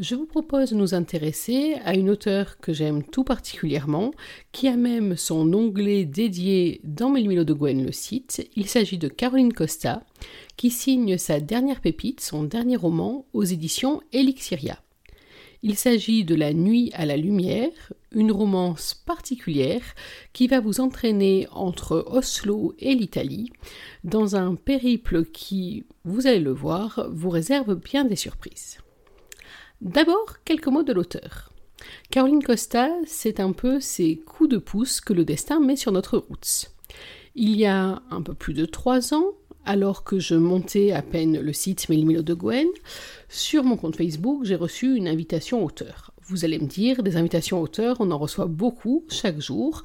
je vous propose de nous intéresser à une auteure que j'aime tout particulièrement, qui a même son onglet dédié dans Melmilo de Gwen le site. Il s'agit de Caroline Costa, qui signe sa dernière pépite, son dernier roman, aux éditions Elixiria. Il s'agit de La nuit à la lumière, une romance particulière qui va vous entraîner entre Oslo et l'Italie dans un périple qui, vous allez le voir, vous réserve bien des surprises. D'abord, quelques mots de l'auteur. Caroline Costa, c'est un peu ces coups de pouce que le destin met sur notre route. Il y a un peu plus de trois ans, alors que je montais à peine le site Mélimilo de Gwen, sur mon compte Facebook, j'ai reçu une invitation auteur. Vous allez me dire, des invitations auteurs, on en reçoit beaucoup chaque jour.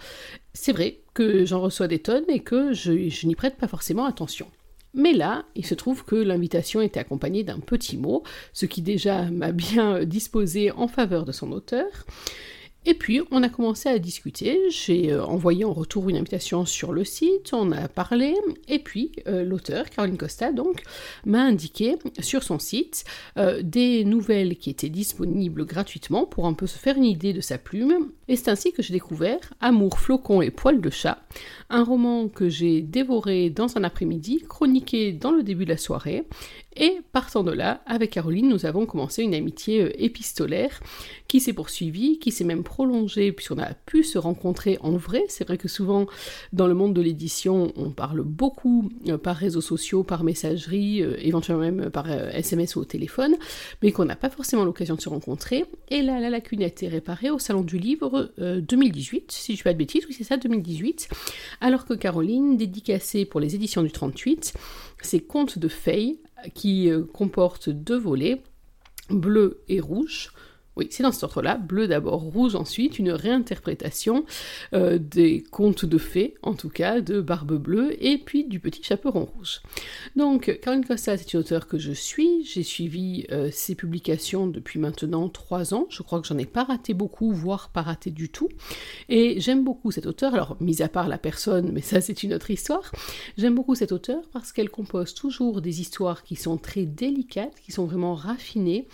C'est vrai que j'en reçois des tonnes et que je, je n'y prête pas forcément attention. Mais là, il se trouve que l'invitation était accompagnée d'un petit mot, ce qui déjà m'a bien disposé en faveur de son auteur. Et puis, on a commencé à discuter. J'ai euh, envoyé en retour une invitation sur le site, on a parlé, et puis euh, l'auteur, Caroline Costa, donc, m'a indiqué sur son site euh, des nouvelles qui étaient disponibles gratuitement pour un peu se faire une idée de sa plume. Et c'est ainsi que j'ai découvert Amour, flocon et poil de chat, un roman que j'ai dévoré dans un après-midi, chroniqué dans le début de la soirée, et partant de là, avec Caroline, nous avons commencé une amitié euh, épistolaire qui s'est poursuivie, qui s'est même prolongée puisqu'on a pu se rencontrer en vrai. C'est vrai que souvent dans le monde de l'édition, on parle beaucoup euh, par réseaux sociaux, par messagerie, euh, éventuellement même par SMS ou au téléphone, mais qu'on n'a pas forcément l'occasion de se rencontrer. Et là, la lacune a été réparée au Salon du Livre 2018, si je ne pas de bêtises, oui c'est ça, 2018, alors que Caroline, dédicacée pour les éditions du 38, ses contes de fées qui euh, comporte deux volets, bleu et rouge, oui, c'est dans ce ordre-là, bleu d'abord, rouge ensuite, une réinterprétation euh, des contes de fées, en tout cas, de Barbe Bleue, et puis du Petit Chaperon Rouge. Donc, Caroline Costa, c'est une auteure que je suis, j'ai suivi euh, ses publications depuis maintenant trois ans, je crois que j'en ai pas raté beaucoup, voire pas raté du tout, et j'aime beaucoup cette auteure, alors, mis à part la personne, mais ça c'est une autre histoire, j'aime beaucoup cette auteure parce qu'elle compose toujours des histoires qui sont très délicates, qui sont vraiment raffinées,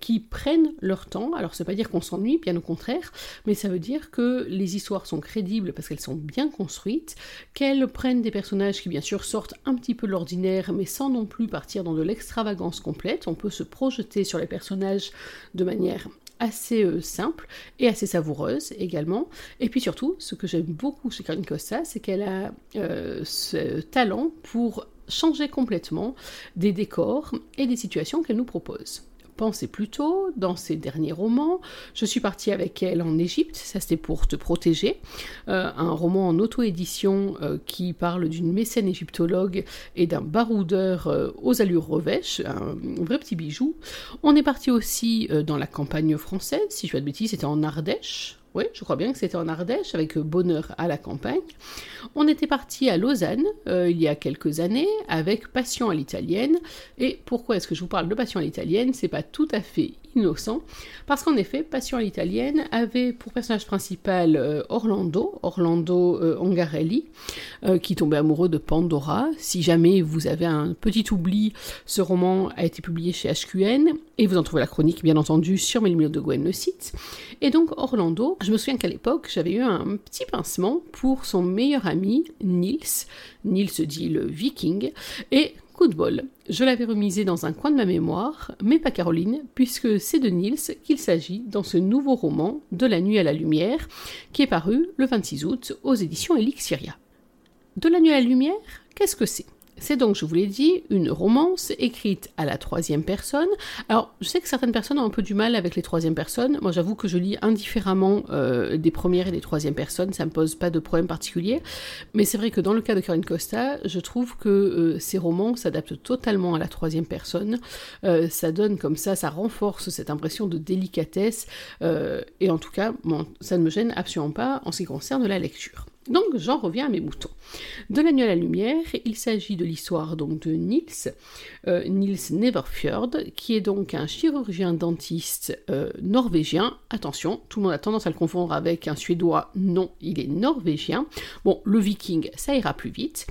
qui prennent leur temps, alors ça veut pas dire qu'on s'ennuie, bien au contraire, mais ça veut dire que les histoires sont crédibles parce qu'elles sont bien construites, qu'elles prennent des personnages qui bien sûr sortent un petit peu de l'ordinaire, mais sans non plus partir dans de l'extravagance complète. On peut se projeter sur les personnages de manière assez euh, simple et assez savoureuse également. Et puis surtout, ce que j'aime beaucoup chez Karen Costa, c'est qu'elle a euh, ce talent pour changer complètement des décors et des situations qu'elle nous propose pensais plus tôt dans ses derniers romans. Je suis partie avec elle en Égypte, ça c'était pour te protéger, euh, un roman en auto-édition euh, qui parle d'une mécène égyptologue et d'un baroudeur euh, aux allures revêches, un vrai petit bijou. On est parti aussi dans la campagne française, si je pas de bêtises, c'était en Ardèche, oui, je crois bien que c'était en Ardèche, avec Bonheur à la campagne. On était parti à Lausanne euh, il y a quelques années avec Passion à l'italienne. Et pourquoi est-ce que je vous parle de Passion à l'italienne? C'est pas tout à fait innocent, parce qu'en effet, Passion à l'italienne avait pour personnage principal euh, Orlando, Orlando euh, Ongarelli, qui tombait amoureux de Pandora. Si jamais vous avez un petit oubli, ce roman a été publié chez HQN, et vous en trouvez la chronique bien entendu sur Mélimio de Gwen le site. Et donc Orlando, je me souviens qu'à l'époque, j'avais eu un petit pincement pour son meilleur ami, Nils. Nils dit le viking. Et coup de bol, je l'avais remisé dans un coin de ma mémoire, mais pas Caroline, puisque c'est de Nils qu'il s'agit dans ce nouveau roman De la nuit à la lumière, qui est paru le 26 août aux éditions Elixiria. De la nuit à la lumière, qu'est-ce que c'est? C'est donc, je vous l'ai dit, une romance écrite à la troisième personne. Alors, je sais que certaines personnes ont un peu du mal avec les troisième personnes. Moi, j'avoue que je lis indifféremment euh, des premières et des troisième personnes. Ça me pose pas de problème particulier. Mais c'est vrai que dans le cas de Caroline Costa, je trouve que euh, ces romans s'adaptent totalement à la troisième personne. Euh, ça donne comme ça, ça renforce cette impression de délicatesse. et en tout cas, ça ne me gêne absolument pas en ce qui concerne la lecture. Donc j'en reviens à mes moutons. De la nuit à la lumière, il s'agit de l'histoire donc de Niels, euh, Niels Neverfjord, qui est donc un chirurgien dentiste euh, norvégien. Attention, tout le monde a tendance à le confondre avec un suédois. Non, il est norvégien. Bon, le viking, ça ira plus vite.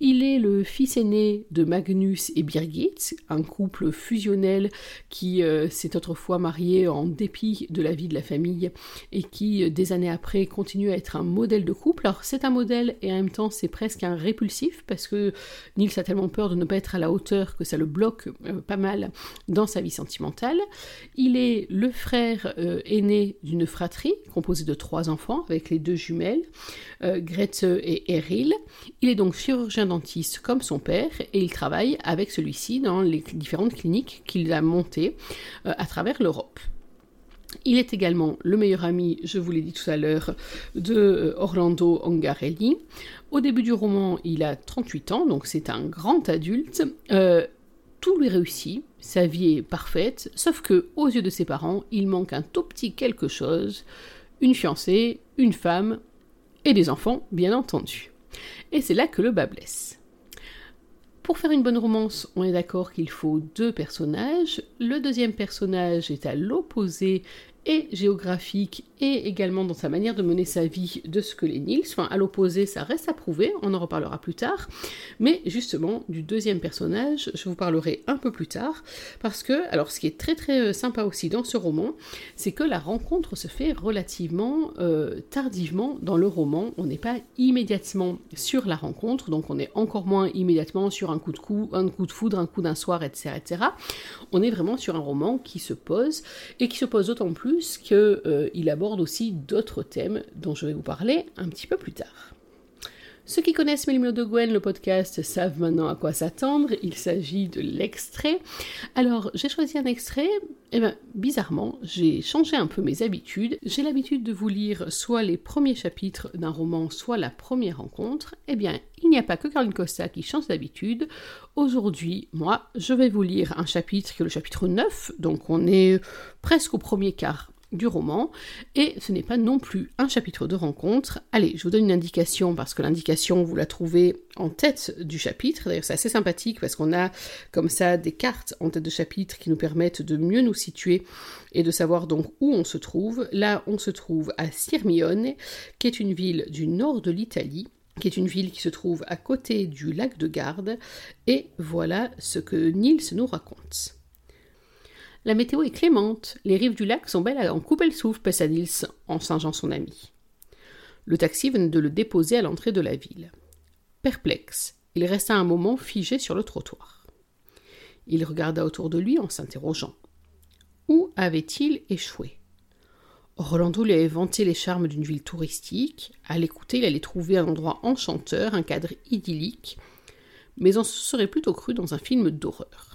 Il est le fils aîné de Magnus et Birgit, un couple fusionnel qui euh, s'est autrefois marié en dépit de la vie de la famille et qui, des années après, continue à être un modèle de couple c'est un modèle et en même temps c'est presque un répulsif parce que Nils a tellement peur de ne pas être à la hauteur que ça le bloque euh, pas mal dans sa vie sentimentale. Il est le frère euh, aîné d'une fratrie composée de trois enfants avec les deux jumelles, euh, Grete et Eril. Il est donc chirurgien dentiste comme son père et il travaille avec celui-ci dans les différentes cliniques qu'il a montées à travers l'Europe. Il est également le meilleur ami, je vous l'ai dit tout à l'heure, de euh, Orlando Ongarelli. Au début du roman, il a 38 ans, donc c'est un grand adulte. Euh, tout lui réussit, sa vie est parfaite, sauf que, aux yeux de ses parents, il manque un tout petit quelque chose une fiancée, une femme et des enfants, bien entendu. Et c'est là que le bas blesse. Pour faire une bonne romance, on est d'accord qu'il faut deux personnages. Le deuxième personnage est à l'opposé et géographique et également dans sa manière de mener sa vie de ce que les Nils. Enfin, à l'opposé, ça reste à prouver, on en reparlera plus tard. Mais justement, du deuxième personnage, je vous parlerai un peu plus tard, parce que, alors ce qui est très très euh, sympa aussi dans ce roman, c'est que la rencontre se fait relativement euh, tardivement dans le roman. On n'est pas immédiatement sur la rencontre, donc on est encore moins immédiatement sur un coup de coup, un coup de foudre, un coup d'un soir, etc., etc. On est vraiment sur un roman qui se pose, et qui se pose d'autant plus qu'il euh, aborde aussi d'autres thèmes dont je vais vous parler un petit peu plus tard. Ceux qui connaissent Mélimio de Gwen, le podcast, savent maintenant à quoi s'attendre. Il s'agit de l'extrait. Alors, j'ai choisi un extrait. Eh bien, bizarrement, j'ai changé un peu mes habitudes. J'ai l'habitude de vous lire soit les premiers chapitres d'un roman, soit la première rencontre. Eh bien, il n'y a pas que Caroline Costa qui change d'habitude. Aujourd'hui, moi, je vais vous lire un chapitre qui est le chapitre 9. Donc, on est presque au premier quart du roman, et ce n'est pas non plus un chapitre de rencontre. Allez, je vous donne une indication, parce que l'indication, vous la trouvez en tête du chapitre. D'ailleurs, c'est assez sympathique, parce qu'on a comme ça des cartes en tête de chapitre qui nous permettent de mieux nous situer et de savoir donc où on se trouve. Là, on se trouve à Sirmione, qui est une ville du nord de l'Italie, qui est une ville qui se trouve à côté du lac de Garde, et voilà ce que Nils nous raconte. La météo est clémente, les rives du lac sont belles en couper le souffle, passa Nils en singeant son ami. Le taxi venait de le déposer à l'entrée de la ville. Perplexe, il resta un moment figé sur le trottoir. Il regarda autour de lui en s'interrogeant. Où avait-il échoué? Rolando lui avait vanté les charmes d'une ville touristique. À l'écouter, il allait trouver un endroit enchanteur, un cadre idyllique, mais on se serait plutôt cru dans un film d'horreur.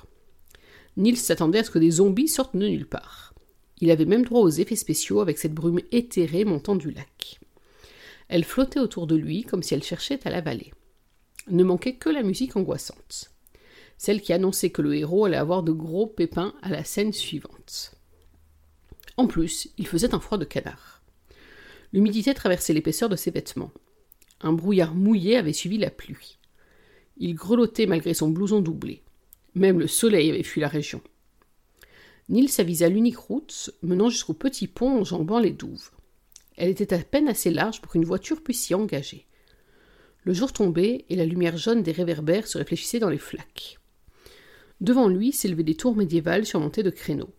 Nils s'attendait à ce que des zombies sortent de nulle part. Il avait même droit aux effets spéciaux avec cette brume éthérée montant du lac. Elle flottait autour de lui comme si elle cherchait à l'avaler. Ne manquait que la musique angoissante. Celle qui annonçait que le héros allait avoir de gros pépins à la scène suivante. En plus, il faisait un froid de canard. L'humidité traversait l'épaisseur de ses vêtements. Un brouillard mouillé avait suivi la pluie. Il grelottait malgré son blouson doublé. Même le soleil avait fui la région. Nils avisa l'unique route menant jusqu'au petit pont enjambant les douves. Elle était à peine assez large pour qu'une voiture puisse s'y engager. Le jour tombait et la lumière jaune des réverbères se réfléchissait dans les flaques. Devant lui s'élevaient des tours médiévales surmontées de créneaux.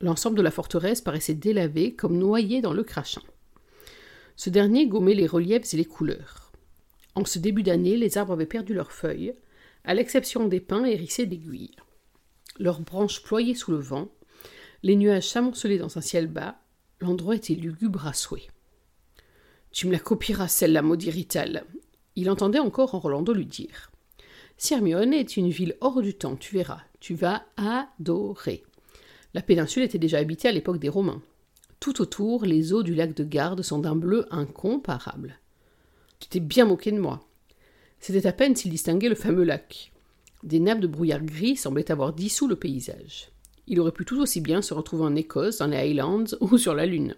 L'ensemble de la forteresse paraissait délavé comme noyé dans le crachin. Ce dernier gommait les reliefs et les couleurs. En ce début d'année, les arbres avaient perdu leurs feuilles, à l'exception des pins hérissés d'aiguilles. Leurs branches ployaient sous le vent, les nuages s'amoncelaient dans un ciel bas, l'endroit était lugubre à souhait. Tu me la copieras, celle-là, maudit Rital. Il entendait encore en Rolando lui dire. Sirmione est une ville hors du temps, tu verras, tu vas adorer. La péninsule était déjà habitée à l'époque des Romains. Tout autour, les eaux du lac de Garde sont d'un bleu incomparable. Tu t'es bien moqué de moi. C'était à peine s'il distinguait le fameux lac. Des nappes de brouillard gris semblaient avoir dissous le paysage. Il aurait pu tout aussi bien se retrouver en Écosse, dans les Highlands ou sur la Lune.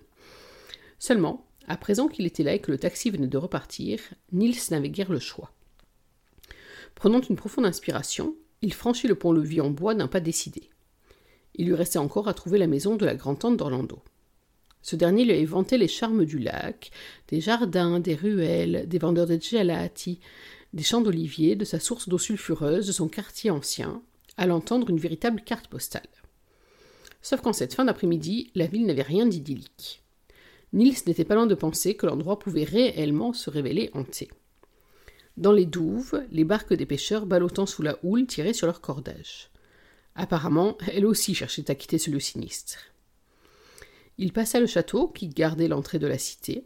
Seulement, À présent qu'il était là et que le taxi venait de repartir, Nils n'avait guère le choix. Prenant une profonde inspiration, il franchit le pont-levis en bois d'un pas décidé. Il lui restait encore à trouver la maison de la grand-tante d'Orlando. Ce dernier lui avait vanté les charmes du lac, des jardins, des ruelles, des vendeurs de gelati, des champs d'oliviers, de sa source d'eau sulfureuse, de son quartier ancien, à l'entendre une véritable carte postale. Sauf qu'en cette fin d'après-midi, la ville n'avait rien d'idyllique. Nils n'était pas loin de penser que l'endroit pouvait réellement se révéler hanté. Dans les douves, les barques des pêcheurs ballottant sous la houle tiraient sur leur cordage. Apparemment, elle aussi cherchait à quitter ce lieu sinistre. Il passa le château, qui gardait l'entrée de la cité.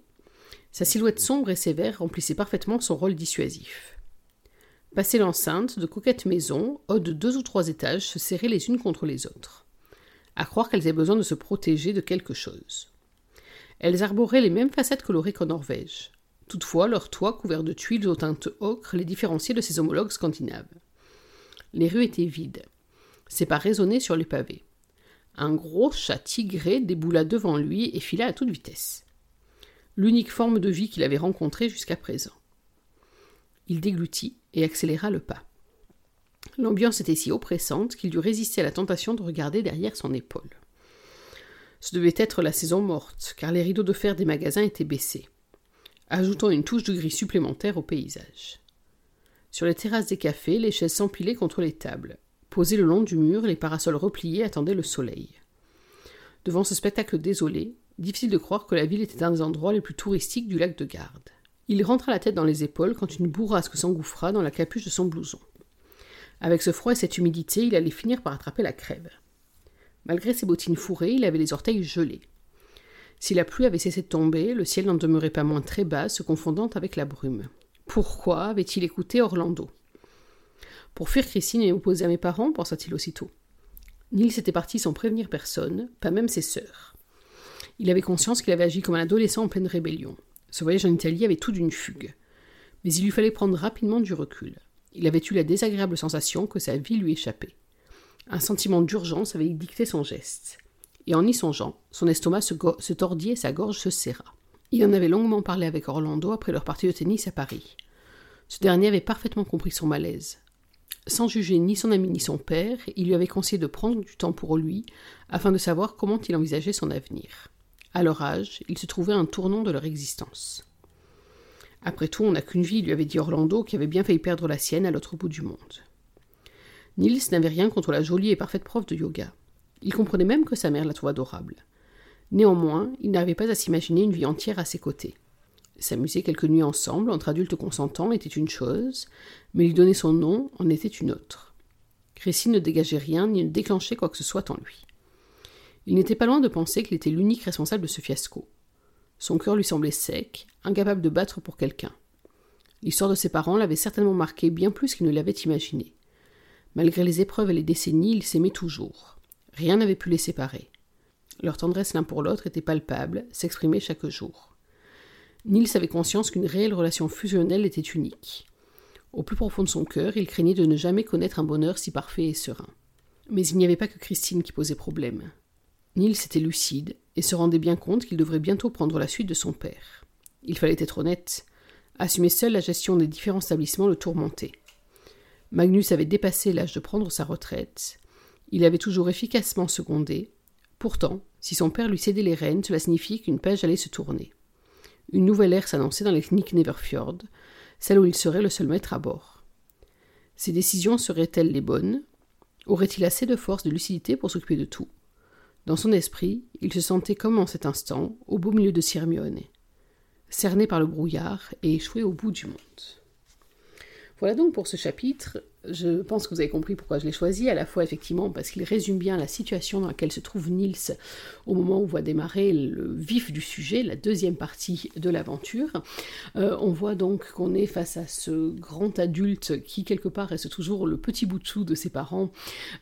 Sa silhouette sombre et sévère remplissait parfaitement son rôle dissuasif. Passé l'enceinte, de coquettes maisons, hautes de deux ou trois étages, se serraient les unes contre les autres. À croire qu'elles aient besoin de se protéger de quelque chose. Elles arboraient les mêmes façades colorées qu'en Norvège. Toutefois, leurs toits couverts de tuiles aux teintes ocre les différenciaient de ses homologues scandinaves. Les rues étaient vides. Ses pas résonnaient sur les pavés. Un gros chat tigré déboula devant lui et fila à toute vitesse. L'unique forme de vie qu'il avait rencontrée jusqu'à présent. Il déglutit et accéléra le pas. L'ambiance était si oppressante qu'il dut résister à la tentation de regarder derrière son épaule. Ce devait être la saison morte, car les rideaux de fer des magasins étaient baissés ajoutant une touche de gris supplémentaire au paysage. Sur les terrasses des cafés, les chaises s'empilaient contre les tables. Posées le long du mur, les parasols repliés attendaient le soleil. Devant ce spectacle désolé, difficile de croire que la ville était un des endroits les plus touristiques du lac de Garde. Il rentra la tête dans les épaules quand une bourrasque s'engouffra dans la capuche de son blouson. Avec ce froid et cette humidité, il allait finir par attraper la crève. Malgré ses bottines fourrées, il avait les orteils gelés. Si la pluie avait cessé de tomber, le ciel n'en demeurait pas moins très bas, se confondant avec la brume. Pourquoi avait-il écouté Orlando? Pour fuir Christine et opposer à mes parents, pensa-t-il aussitôt. Nils était parti sans prévenir personne, pas même ses sœurs. Il avait conscience qu'il avait agi comme un adolescent en pleine rébellion. Ce voyage en Italie avait tout d'une fugue. Mais il lui fallait prendre rapidement du recul. Il avait eu la désagréable sensation que sa vie lui échappait. Un sentiment d'urgence avait dicté son geste et en y songeant, son estomac se, tordit et sa gorge se serra. Il en avait longuement parlé avec Orlando après leur partie de tennis à Paris. Ce dernier avait parfaitement compris son malaise. Sans juger ni son ami ni son père, il lui avait conseillé de prendre du temps pour lui, afin de savoir comment il envisageait son avenir. À leur âge, il se trouvait un tournant de leur existence. Après tout, on n'a qu'une vie, lui avait dit Orlando, qui avait bien failli perdre la sienne à l'autre bout du monde. Nils n'avait rien contre la jolie et parfaite prof de yoga. Il comprenait même que sa mère la trouvait adorable. Néanmoins, il n'arrivait pas à s'imaginer une vie entière à ses côtés. S'amuser quelques nuits ensemble, entre adultes consentants, était une chose, mais lui donner son nom en était une autre. Christine ne dégageait rien ni ne déclenchait quoi que ce soit en lui. Il n'était pas loin de penser qu'il était l'unique responsable de ce fiasco. Son cœur lui semblait sec, incapable de battre pour quelqu'un. L'histoire de ses parents l'avait certainement marqué bien plus qu'il ne l'avait imaginé. Malgré les épreuves et les décennies, il s'aimait toujours. Rien n'avait pu les séparer. Leur tendresse l'un pour l'autre était palpable, s'exprimait chaque jour. Nils avait conscience qu'une réelle relation fusionnelle était unique. Au plus profond de son cœur, il craignait de ne jamais connaître un bonheur si parfait et serein. Mais il n'y avait pas que Christine qui posait problème. Nils était lucide et se rendait bien compte qu'il devrait bientôt prendre la suite de son père. Il fallait être honnête. Assumer seul la gestion des différents établissements le tourmentait. Magnus avait dépassé l'âge de prendre sa retraite, il avait toujours efficacement secondé. Pourtant, si son père lui cédait les rênes, cela signifiait qu'une page allait se tourner. Une nouvelle ère s'annonçait dans les cliniques Neverfjord, celle où il serait le seul maître à bord. Ses décisions seraient-elles les bonnes? Aurait-il assez de force, de lucidité pour s'occuper de tout? Dans son esprit, il se sentait comme en cet instant, au beau milieu de Sirmione, cerné par le brouillard et échoué au bout du monde. Voilà donc pour ce chapitre. Je pense que vous avez compris pourquoi je l'ai choisi, à la fois effectivement parce qu'il résume bien la situation dans laquelle se trouve Niels au moment où va démarrer le vif du sujet, la deuxième partie de l'aventure. Euh, on voit donc qu'on est face à ce grand adulte qui quelque part reste toujours le petit bout de sou de ses parents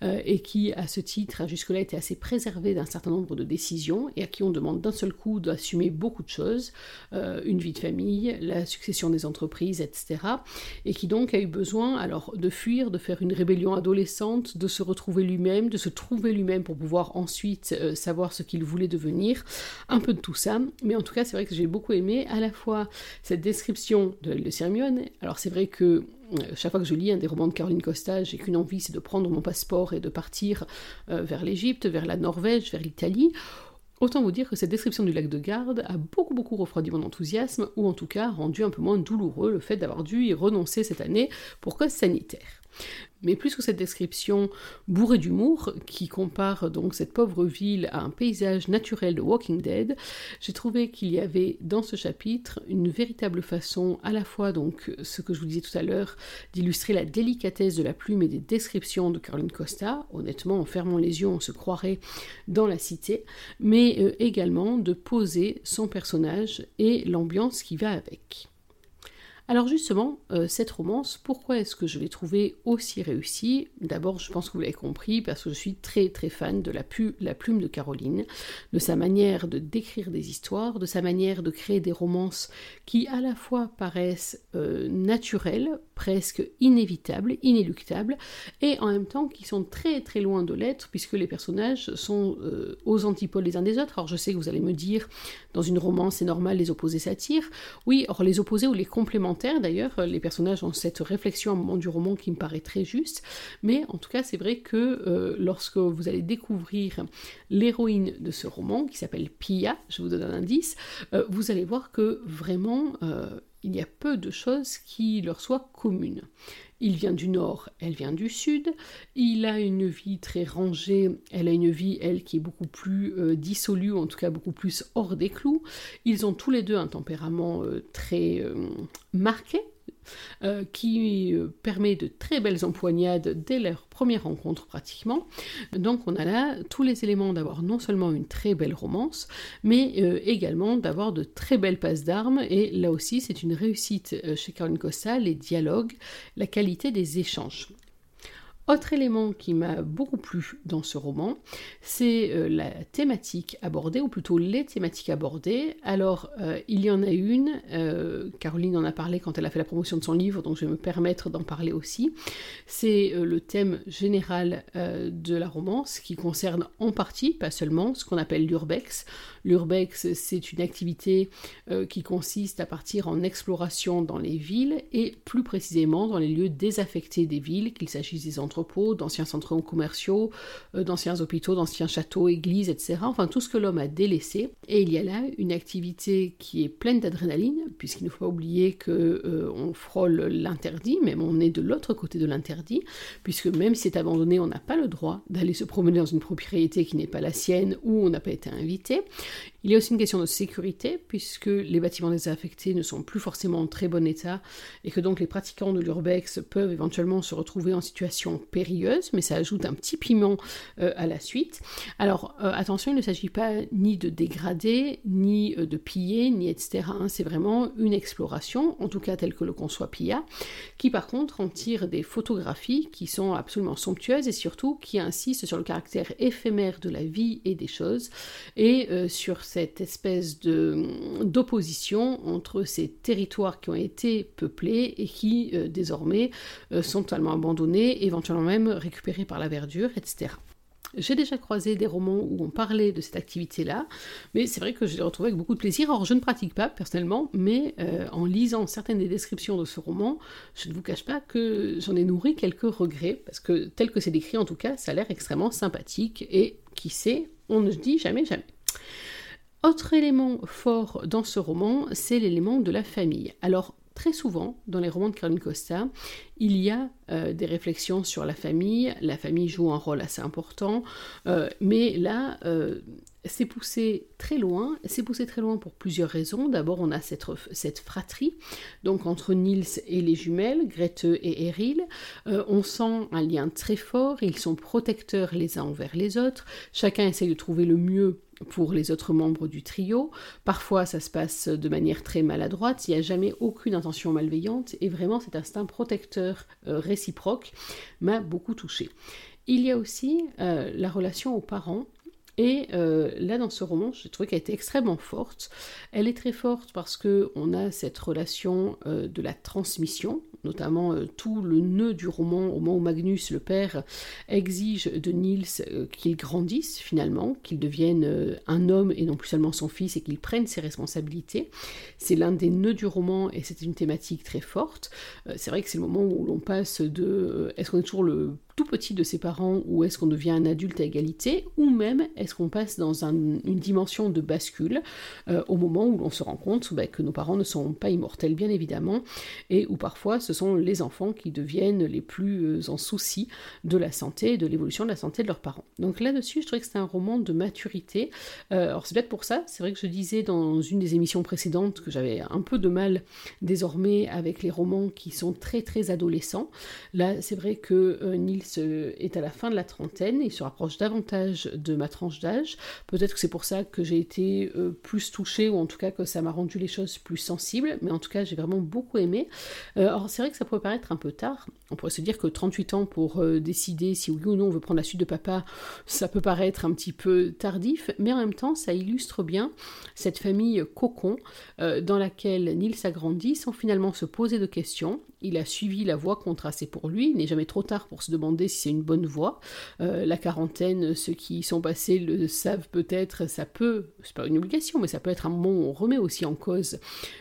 euh, et qui à ce titre jusque-là était assez préservé d'un certain nombre de décisions et à qui on demande d'un seul coup d'assumer beaucoup de choses, euh, une vie de famille, la succession des entreprises, etc. Et qui donc a eu besoin alors de fuir de faire une rébellion adolescente, de se retrouver lui-même, de se trouver lui-même pour pouvoir ensuite euh, savoir ce qu'il voulait devenir, un peu de tout ça. Mais en tout cas, c'est vrai que j'ai beaucoup aimé à la fois cette description de l'île de Sirmione. Alors c'est vrai que euh, chaque fois que je lis un des romans de Caroline Costa, j'ai qu'une envie, c'est de prendre mon passeport et de partir vers l'Égypte, vers la Norvège, vers l'Italie. Autant vous dire que cette description du lac de Garde a beaucoup beaucoup refroidi mon enthousiasme, ou en tout cas rendu un peu moins douloureux le fait d'avoir dû y renoncer cette année pour cause sanitaire. Mais plus que cette description bourrée d'humour, qui compare donc cette pauvre ville à un paysage naturel de Walking Dead, j'ai trouvé qu'il y avait dans ce chapitre une véritable façon, à la fois donc ce que je vous disais tout à l'heure, d'illustrer la délicatesse de la plume et des descriptions de Caroline Costa. Honnêtement, en fermant les yeux, on se croirait dans la cité, mais euh, également de poser son personnage et l'ambiance qui va avec. Alors justement, euh, cette romance, pourquoi est-ce que je l'ai trouvée aussi réussie? D'abord, je pense que vous l'avez compris, parce que je suis très très fan de la, plume de Caroline, de sa manière de décrire des histoires, de sa manière de créer des romances qui à la fois paraissent euh, naturelles, presque inévitables, inéluctables, et en même temps qui sont très très loin de l'être, puisque les personnages sont euh, aux antipodes les uns des autres. Alors je sais que vous allez me dire, dans une romance c'est normal, les opposés s'attirent. Oui, or les opposés ou les complémentaires D'ailleurs, les personnages ont cette réflexion à un moment du roman qui me paraît très juste. Mais en tout cas, c'est vrai que euh, lorsque vous allez découvrir l'héroïne de ce roman, qui s'appelle Pia, je vous donne un indice, euh, vous allez voir que vraiment, euh, il y a peu de choses qui leur soient communes. Il vient du nord, elle vient du sud. Il a une vie très rangée, elle a une vie, elle, qui est beaucoup plus dissolue, en tout cas beaucoup plus hors des clous. Ils ont tous les deux un tempérament très marqué, euh, qui euh, permet de très belles empoignades dès leur première rencontre pratiquement. Donc on a là tous les éléments d'avoir non seulement une très belle romance, mais euh, également d'avoir de très belles passes d'armes, et là aussi c'est une réussite chez Caroline Costa, les dialogues, la qualité des échanges. Autre élément qui m'a beaucoup plu dans ce roman, c'est euh, la thématique abordée, ou plutôt les thématiques abordées. Alors, euh, il y en a une, euh, Caroline en a parlé quand elle a fait la promotion de son livre, donc je vais me permettre d'en parler aussi. C'est le thème général de la romance qui concerne en partie, pas seulement, ce qu'on appelle l'urbex. L'urbex, c'est une activité qui consiste à partir en exploration dans les villes et plus précisément dans les lieux désaffectés des villes, qu'il s'agisse des entreprises d'anciens centres commerciaux, euh, d'anciens hôpitaux, d'anciens châteaux, églises, etc. Enfin tout ce que l'homme a délaissé. Et il y a là une activité qui est pleine d'adrénaline, puisqu'il ne faut pas oublier que euh, on frôle l'interdit, même on est de l'autre côté de l'interdit, puisque même si c'est abandonné, on n'a pas le droit d'aller se promener dans une propriété qui n'est pas la sienne ou on n'a pas été invité. Il y a aussi une question de sécurité, puisque les bâtiments désaffectés ne sont plus forcément en très bon état, et que donc les pratiquants de l'urbex peuvent éventuellement se retrouver en situation périlleuse, mais ça ajoute un petit piment euh, à la suite. Alors euh, attention, il ne s'agit pas ni de dégrader, ni euh, de piller, ni etc. Hein. C'est vraiment une exploration, en tout cas telle que le conçoit Pia, qui par contre en tire des photographies qui sont absolument somptueuses et surtout qui insistent sur le caractère éphémère de la vie et des choses, et sur cette espèce d'opposition entre ces territoires qui ont été peuplés et qui désormais sont totalement abandonnés, éventuellement même récupérés par la verdure, etc. J'ai déjà croisé des romans où on parlait de cette activité-là, mais c'est vrai que je l'ai retrouvé avec beaucoup de plaisir. Alors je ne pratique pas personnellement, mais euh, en lisant certaines des descriptions de ce roman, je ne vous cache pas que j'en ai nourri quelques regrets, parce que tel que c'est décrit en tout cas, ça a l'air extrêmement sympathique, et qui sait, on ne dit jamais jamais. Autre élément fort dans ce roman, c'est l'élément de la famille. Alors très souvent, dans les romans de Caroline Costa, il y a euh, des réflexions sur la famille. La famille joue un rôle assez important, euh, mais là, euh, c'est poussé très loin. C'est poussé très loin pour plusieurs raisons. D'abord, on a cette, fratrie, donc entre Niels et les jumelles, Grete et Eril. on sent un lien très fort. Ils sont protecteurs les uns envers les autres. Chacun essaie de trouver le mieux pour les autres membres du trio. Parfois, ça se passe de manière très maladroite, il n'y a jamais aucune intention malveillante, et vraiment cet instinct protecteur euh, réciproque m'a beaucoup touché. Il y a aussi euh, la relation aux parents Et euh, là, dans ce roman, j'ai trouvé qu'elle était extrêmement forte. Elle est très forte parce que on a cette relation euh, de la transmission, notamment euh, tout le nœud du roman au moment où Magnus, le père, exige de Niels qu'il grandisse finalement, qu'il devienne un homme et non plus seulement son fils et qu'il prenne ses responsabilités. C'est l'un des nœuds du roman et c'est une thématique très forte. c'est vrai que c'est le moment où l'on passe de est-ce qu'on est toujours le tout petit de ses parents ou est-ce qu'on devient un adulte à égalité ou même est-ce qu'on passe dans une dimension de bascule euh, au moment où l'on se rend compte bah, que nos parents ne sont pas immortels bien évidemment et où parfois ce sont les enfants qui deviennent les plus euh, en souci de la santé et de l'évolution de la santé de leurs parents. Donc là-dessus je trouvais que c'est un roman de maturité. Euh, alors c'est peut-être pour ça, c'est vrai que je disais dans une des émissions précédentes que j'avais un peu de mal désormais avec les romans qui sont très très adolescents. Là c'est vrai que Est à la fin de la trentaine, il se rapproche davantage de ma tranche d'âge. Peut-être que c'est pour ça que j'ai été euh, plus touchée, ou en tout cas que ça m'a rendu les choses plus sensibles, mais en tout cas j'ai vraiment beaucoup aimé. Euh, alors c'est vrai que ça pourrait paraître un peu tard, on pourrait se dire que 38 ans pour euh, décider si oui ou non on veut prendre la suite de papa, ça peut paraître un petit peu tardif, mais en même temps ça illustre bien cette famille cocon dans laquelle Nils a grandi sans finalement se poser de questions. Il a suivi la voie qu'on traçait pour lui, il n'est jamais trop tard pour se demander si c'est une bonne voie. Euh, la quarantaine, ceux qui y sont passés le savent peut-être, ça peut, c'est pas une obligation, mais ça peut être un moment où on remet aussi en cause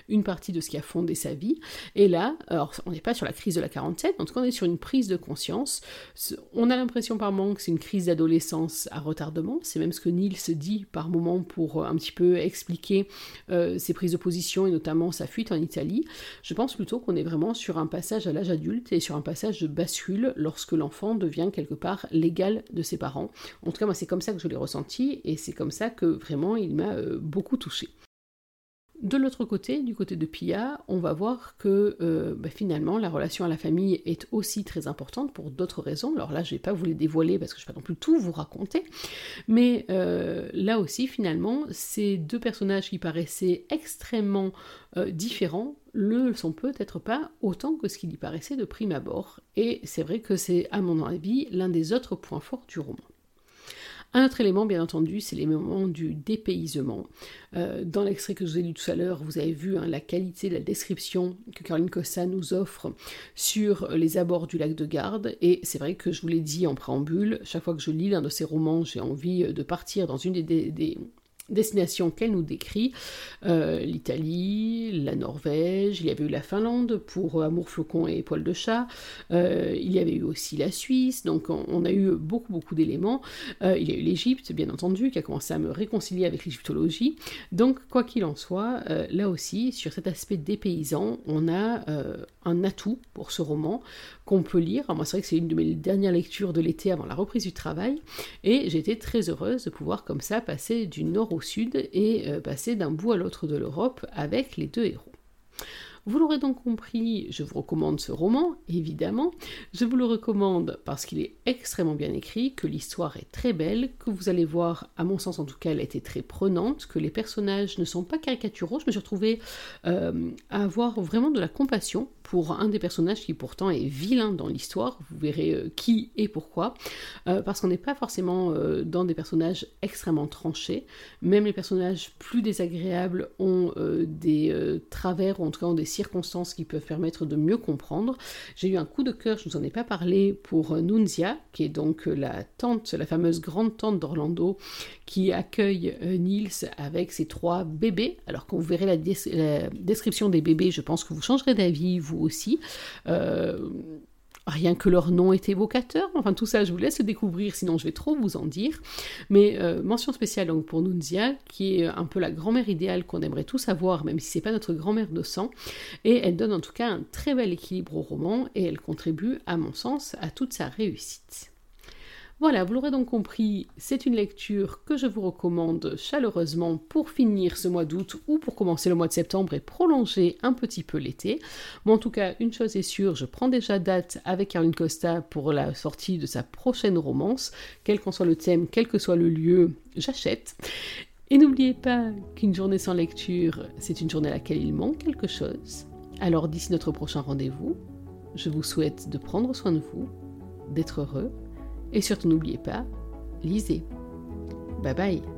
une partie de ce qui a fondé sa vie. Et là, alors on n'est pas sur la crise de la quarantaine, en tout cas on est sur une prise de conscience. On a l'impression par moment que c'est une crise d'adolescence à retardement, c'est même ce que Neil se dit par moment pour un petit peu expliquer euh, ses prises de position et notamment sa fuite en Italie. Je pense plutôt qu'on est vraiment sur un passage à l'âge adulte et sur un passage de bascule lorsque l'enfant devient quelque part l'égal de ses parents. En tout cas, moi, c'est comme ça que je l'ai ressenti et c'est comme ça que vraiment il m'a euh, beaucoup touché. De l'autre côté, du côté de Pia, on va voir que euh, bah, finalement la relation à la famille est aussi très importante pour d'autres raisons. Alors là, je vais pas vous les dévoiler parce que je ne vais pas non plus tout vous raconter, mais euh, là aussi finalement, ces deux personnages qui paraissaient extrêmement euh, différents le sont peut-être pas autant que ce qu'il y paraissait de prime abord. Et c'est vrai que c'est à mon avis l'un des autres points forts du roman. Un autre élément, bien entendu, c'est les moments du dépaysement. Euh, dans l'extrait que je vous ai lu tout à l'heure, vous avez vu hein, la qualité de la description que Caroline Cossa nous offre sur les abords du lac de Garde. Et c'est vrai que je vous l'ai dit en préambule, chaque fois que je lis l'un de ces romans, j'ai envie de partir dans une des destinations qu'elle nous décrit, euh, l'Italie, la Norvège, il y avait eu la Finlande pour Amour flocon et poil de chat, euh, il y avait eu aussi la Suisse, donc on, a eu beaucoup beaucoup d'éléments, euh, il y a eu l'Égypte bien entendu qui a commencé à me réconcilier avec l'égyptologie, donc quoi qu'il en soit, là aussi sur cet aspect des paysans, on a un atout pour ce roman qu'on peut lire, moi c'est vrai que c'est une de mes dernières lectures de l'été avant la reprise du travail, et j'ai été très heureuse de pouvoir comme ça passer du nord au sud et euh, passer d'un bout à l'autre de l'Europe avec les deux héros. Vous l'aurez donc compris, je vous recommande ce roman, évidemment. Je vous le recommande parce qu'il est extrêmement bien écrit, que l'histoire est très belle, que vous allez voir, à mon sens en tout cas, elle été très prenante, que les personnages ne sont pas caricaturaux. Je me suis retrouvée euh, à avoir vraiment de la compassion pour un des personnages qui pourtant est vilain dans l'histoire, vous verrez euh, qui et pourquoi, euh, parce qu'on n'est pas forcément euh, dans des personnages extrêmement tranchés, même les personnages plus désagréables ont des travers, ou en tout cas ont des circonstances qui peuvent permettre de mieux comprendre. J'ai eu un coup de cœur, je ne vous en ai pas parlé, pour Nunzia, qui est donc la tante, la fameuse grande tante d'Orlando, qui accueille Niels avec ses trois bébés, alors quand vous verrez la, description des bébés, je pense que vous changerez d'avis, aussi. Euh, rien que leur nom est évocateur. Enfin, tout ça, je vous laisse découvrir, sinon je vais trop vous en dire. Mais euh, mention spéciale donc, pour Nunzia, qui est un peu la grand-mère idéale qu'on aimerait tous avoir, même si c'est pas notre grand-mère de sang. Et elle donne en tout cas un très bel équilibre au roman et elle contribue, à mon sens, à toute sa réussite. Voilà, vous l'aurez donc compris, c'est une lecture que je vous recommande chaleureusement pour finir ce mois d'août ou pour commencer le mois de septembre et prolonger un petit peu l'été. Mais en tout cas, une chose est sûre, je prends déjà date avec Caroline Costa pour la sortie de sa prochaine romance. Quel qu'en soit le thème, quel que soit le lieu, j'achète. Et n'oubliez pas qu'une journée sans lecture, c'est une journée à laquelle il manque quelque chose. Alors d'ici notre prochain rendez-vous, je vous souhaite de prendre soin de vous, d'être heureux et surtout n'oubliez pas, lisez. Bye bye